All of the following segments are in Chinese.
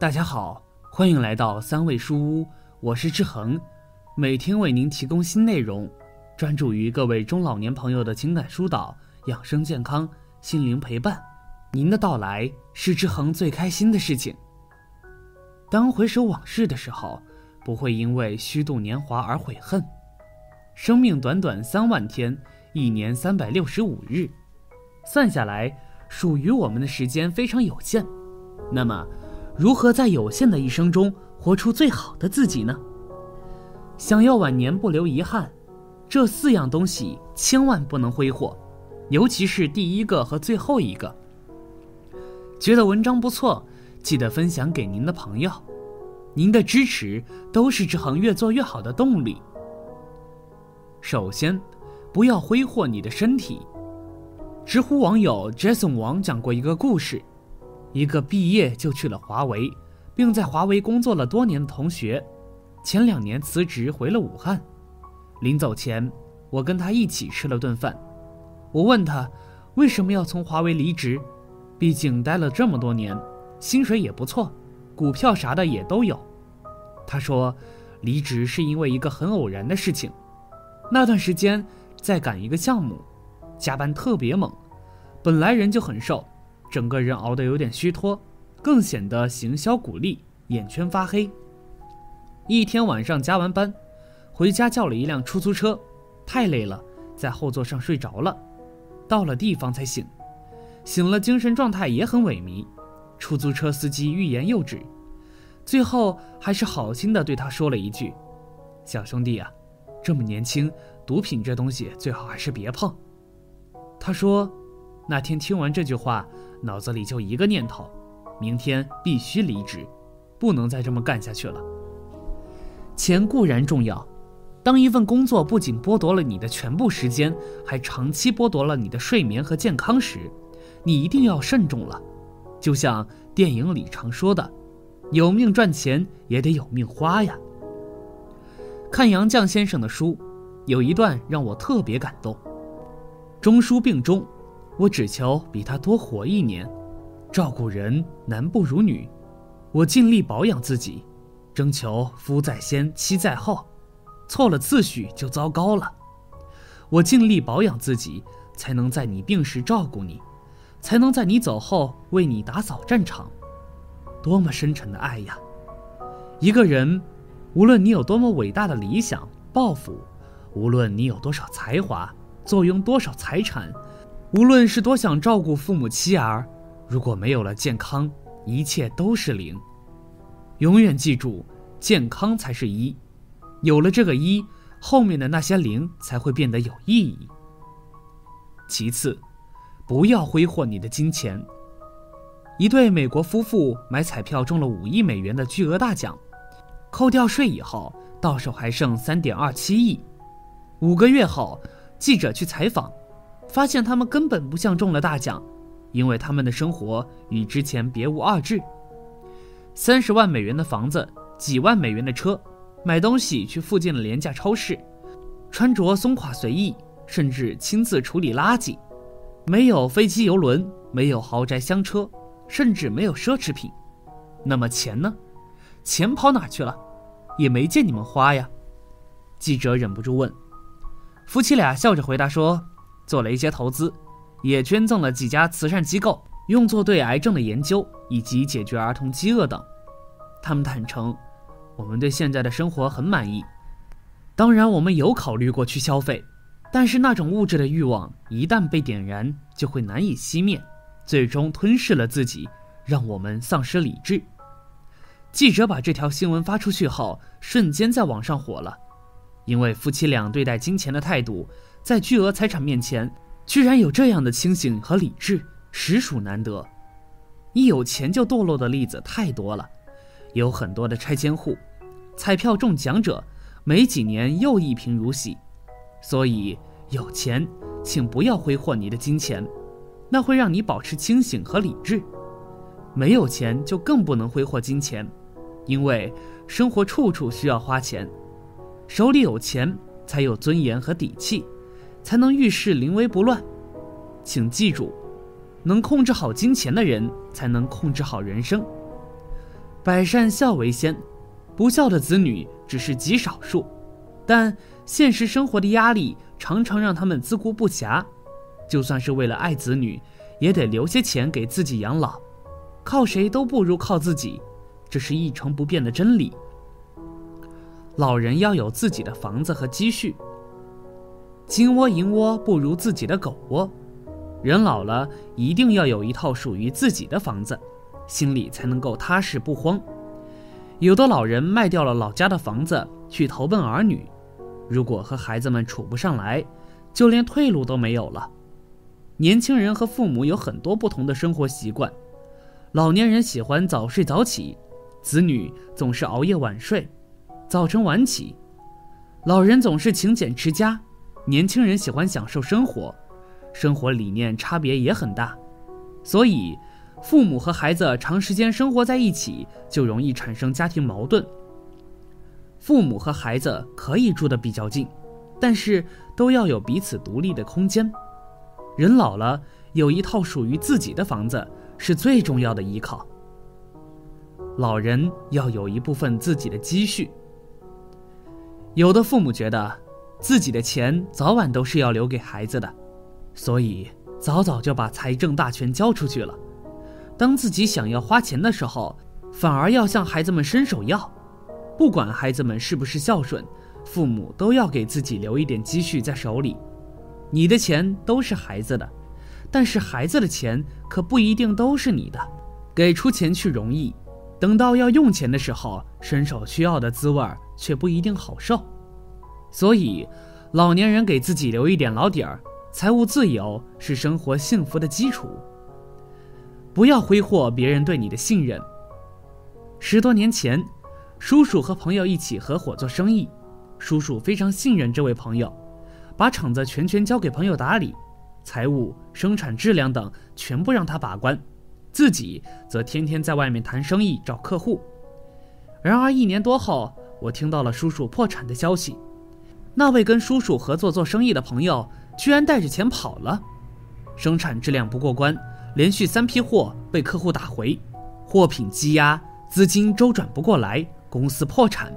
大家好，欢迎来到三味书屋，我是志恒，每天为您提供新内容，专注于各位中老年朋友的情感疏导、养生健康、心灵陪伴。您的到来是志恒最开心的事情。当回首往事的时候，不会因为虚度年华而悔恨。生命短短三万天，一年三百六十五日，算下来，属于我们的时间非常有限。那么，如何在有限的一生中活出最好的自己呢？想要晚年不留遗憾，这四样东西千万不能挥霍，尤其是第一个和最后一个。觉得文章不错，记得分享给您的朋友。您的支持都是志恒越做越好的动力。首先，不要挥霍你的身体。知乎网友 Jason 王讲过一个故事：一个毕业就去了华为，并在华为工作了多年的同学，前两年辞职回了武汉。临走前，我跟他一起吃了顿饭。我问他为什么要从华为离职。毕竟待了这么多年，薪水也不错，股票啥的也都有。他说，离职是因为一个很偶然的事情。那段时间在赶一个项目，加班特别猛，本来人就很瘦，整个人熬得有点虚脱，更显得行销骨力，眼圈发黑。一天晚上加完班，回家叫了一辆出租车，太累了，在后座上睡着了，到了地方才醒。醒了，精神状态也很萎靡。出租车司机欲言又止，最后还是好心的对他说了一句：“小兄弟啊，这么年轻，毒品这东西最好还是别碰。”他说：“那天听完这句话，脑子里就一个念头：明天必须离职，不能再这么干下去了。钱固然重要，当一份工作不仅剥夺了你的全部时间，还长期剥夺了你的睡眠和健康时，你一定要慎重了，就像电影里常说的：“有命赚钱也得有命花呀。”看杨绛先生的书，有一段让我特别感动。中书病中，我只求比他多活一年。照顾人男不如女，我尽力保养自己，征求夫在先妻在后，错了次序就糟糕了。我尽力保养自己，才能在你病时照顾你。才能在你走后为你打扫战场，多么深沉的爱呀！一个人，无论你有多么伟大的理想抱负，无论你有多少才华，坐拥多少财产，无论是多想照顾父母妻儿，如果没有了健康，一切都是零。永远记住，健康才是一，有了这个一，后面的那些零才会变得有意义。其次。不要挥霍你的金钱。一对美国夫妇买彩票中了五亿美元的巨额大奖，扣掉税以后，到手还剩三点二七亿。五个月后，记者去采访，发现他们根本不像中了大奖，因为他们的生活与之前别无二致：三十万美元的房子，几万美元的车，买东西去附近的廉价超市，穿着松垮随意，甚至亲自处理垃圾。没有飞机游轮，没有豪宅香车，甚至没有奢侈品，那么钱呢？钱跑哪去了？也没见你们花呀。记者忍不住问。夫妻俩笑着回答说：“做了一些投资，也捐赠了几家慈善机构，用作对癌症的研究以及解决儿童饥饿等。”他们坦诚：“我们对现在的生活很满意，当然我们有考虑过去消费。”但是那种物质的欲望一旦被点燃，就会难以熄灭，最终吞噬了自己，让我们丧失理智。记者把这条新闻发出去后，瞬间在网上火了，因为夫妻俩对待金钱的态度，在巨额财产面前，居然有这样的清醒和理智，实属难得。一有钱就堕落的例子太多了，有很多的拆迁户，彩票中奖者，没几年又一贫如洗。所以，有钱，请不要挥霍你的金钱，那会让你保持清醒和理智；没有钱，就更不能挥霍金钱，因为生活处处需要花钱。手里有钱，才有尊严和底气，才能遇事临危不乱。请记住，能控制好金钱的人，才能控制好人生。百善孝为先，不孝的子女只是极少数，但现实生活的压力常常让他们自顾不暇，就算是为了爱子女，也得留些钱给自己养老，靠谁都不如靠自己，这是一成不变的真理。老人要有自己的房子和积蓄。金窝银窝不如自己的狗窝，人老了一定要有一套属于自己的房子，心里才能够踏实不慌。有的老人卖掉了老家的房子去投奔儿女，如果和孩子们处不上来，就连退路都没有了。年轻人和父母有很多不同的生活习惯，老年人喜欢早睡早起，子女总是熬夜晚睡。早晨晚起，老人总是勤俭持家，年轻人喜欢享受生活，生活理念差别也很大，所以父母和孩子长时间生活在一起，就容易产生家庭矛盾。父母和孩子可以住得比较近，但是都要有彼此独立的空间。人老了，有一套属于自己的房子是最重要的依靠。老人要有一部分自己的积蓄。有的父母觉得，自己的钱早晚都是要留给孩子的，所以早早就把财政大权交出去了。当自己想要花钱的时候，反而要向孩子们伸手要。不管孩子们是不是孝顺，父母都要给自己留一点积蓄在手里。你的钱都是孩子的，但是孩子的钱可不一定都是你的。给出钱去容易。等到要用钱的时候，伸手需要的滋味却不一定好受。所以，老年人给自己留一点老底儿，财务自由是生活幸福的基础。不要挥霍别人对你的信任。十多年前，叔叔和朋友一起合伙做生意，叔叔非常信任这位朋友，把厂子全权交给朋友打理，财务、生产质量等全部让他把关。自己则天天在外面谈生意找客户。然而一年多后，我听到了叔叔破产的消息。那位跟叔叔合作做生意的朋友居然带着钱跑了，生产质量不过关，连续三批货被客户打回，货品积压，资金周转不过来，公司破产。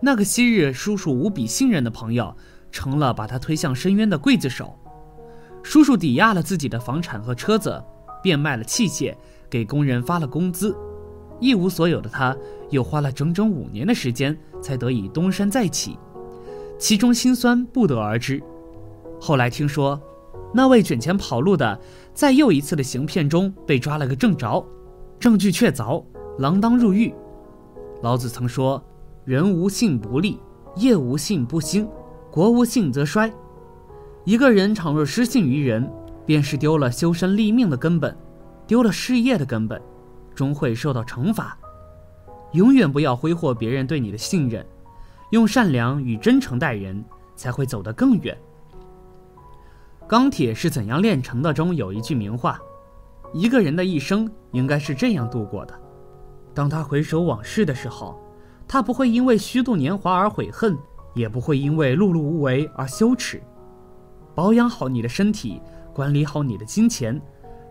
那个昔日叔叔无比信任的朋友，成了把他推向深渊的刽子手。叔叔抵押了自己的房产和车子。变卖了器械，给工人发了工资，一无所有的他，又花了整整五年的时间才得以东山再起，其中辛酸不得而知。后来听说，那位卷钱跑路的，在又一次的行骗中被抓了个正着，证据确凿，锒铛入狱。老子曾说：“人无信不立，业无信不兴，国无信则衰。”一个人倘若失信于人。便是丢了修身立命的根本，丢了事业的根本，终会受到惩罚。永远不要挥霍别人对你的信任，用善良与真诚待人，才会走得更远。钢铁是怎样炼成的？中有一句名话：一个人的一生应该是这样度过的。当他回首往事的时候，他不会因为虚度年华而悔恨，也不会因为碌碌无为而羞耻。保养好你的身体。管理好你的金钱，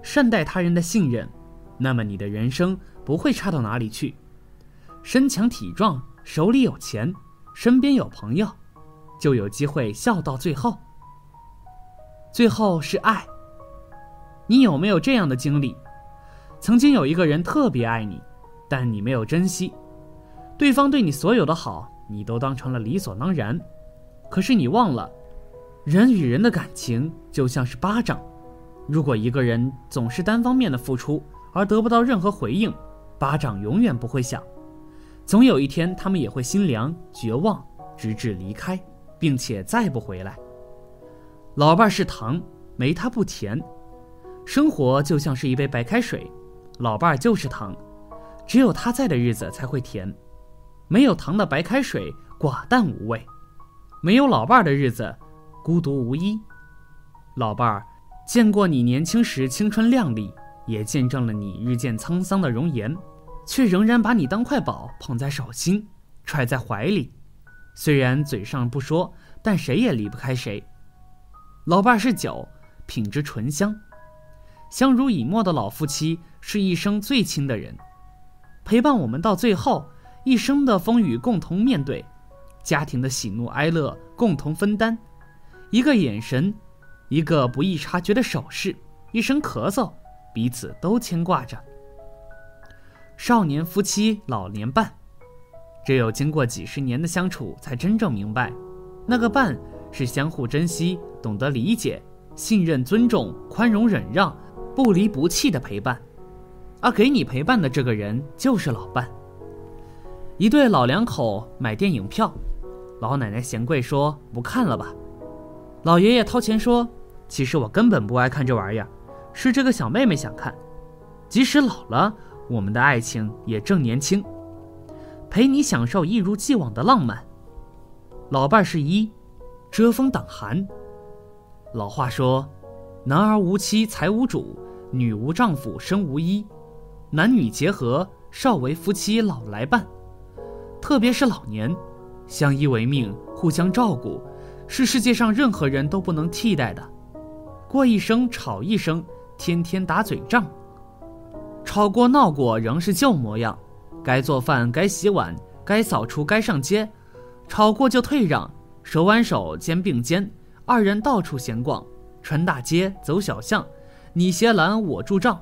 善待他人的信任，那么你的人生不会差到哪里去。身强体壮，手里有钱，身边有朋友，就有机会笑到最后。最后是爱。你有没有这样的经历？曾经有一个人特别爱你，但你没有珍惜，对方对你所有的好，你都当成了理所当然。可是你忘了。人与人的感情就像是巴掌，如果一个人总是单方面的付出而得不到任何回应，巴掌永远不会响，总有一天他们也会心凉绝望，直至离开，并且再不回来。老伴儿是糖，没他不甜。生活就像是一杯白开水，老伴儿就是糖，只有他在的日子才会甜，没有糖的白开水寡淡无味，没有老伴儿的日子。孤独无依，老伴儿，见过你年轻时青春靓丽，也见证了你日渐沧桑的容颜，却仍然把你当块宝捧在手心，揣在怀里。虽然嘴上不说，但谁也离不开谁。老伴是酒，品质醇香，相濡以沫的老夫妻是一生最亲的人。陪伴我们到最后，一生的风雨共同面对，家庭的喜怒哀乐共同分担，一个眼神，一个不易察觉的手势，一声咳嗽，彼此都牵挂着。少年夫妻老年伴，只有经过几十年的相处，才真正明白，那个伴是相互珍惜、懂得理解、信任、尊重、宽容、忍让、不离不弃的陪伴。而给你陪伴的这个人就是老伴。一对老两口买电影票，老奶奶嫌贵说不看了吧，老爷爷掏钱说，其实我根本不爱看这玩意儿，是这个小妹妹想看，即使老了。我们的爱情也正年轻，陪你享受一如既往的浪漫。老伴是一，遮风挡寒。老话说：“男儿无妻财无主，女无丈夫身无依。”男女结合，少为夫妻老来伴。特别是老年，相依为命，互相照顾，是世界上任何人都不能替代的。过一生吵一生，天天打嘴仗。吵过闹过仍是旧模样，该做饭该洗碗该扫除该上街，吵过就退让，手挽手肩并肩，二人到处闲逛，穿大街走小巷，你斜拦我助仗，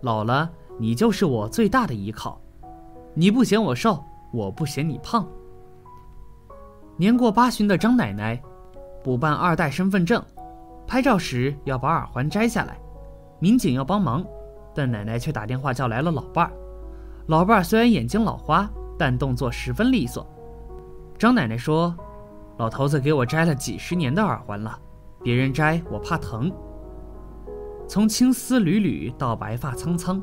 老了你就是我最大的依靠，你不嫌我瘦，我不嫌你胖。年过八旬的张奶奶，补办二代身份证，拍照时要把耳环摘下来，民警要帮忙。但奶奶却打电话叫来了老伴儿。老伴儿虽然眼睛老花，但动作十分利索。张奶奶说：“老头子给我摘了几十年的耳环了，别人摘我怕疼。从青丝缕缕到白发苍苍，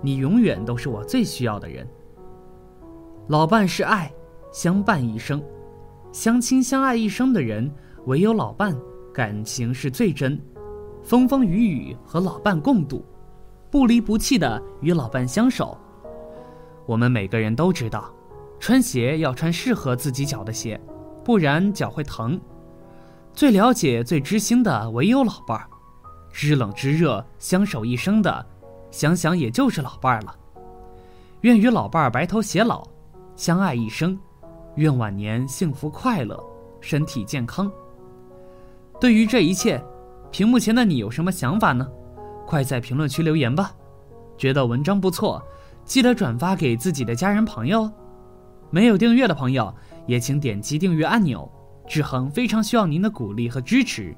你永远都是我最需要的人。老伴是爱，相伴一生，相亲相爱一生的人，唯有老伴感情是最真，风风雨雨和老伴共度。”不离不弃的与老伴相守。我们每个人都知道，穿鞋要穿适合自己脚的鞋，不然脚会疼。最了解、最知心的唯有老伴儿，知冷知热、相守一生的，想想也就是老伴儿了。愿与老伴儿白头偕老，相爱一生。愿晚年幸福快乐，身体健康。对于这一切，屏幕前的你有什么想法呢？快在评论区留言吧！觉得文章不错，记得转发给自己的家人朋友。没有订阅的朋友，也请点击订阅按钮。志恒非常需要您的鼓励和支持，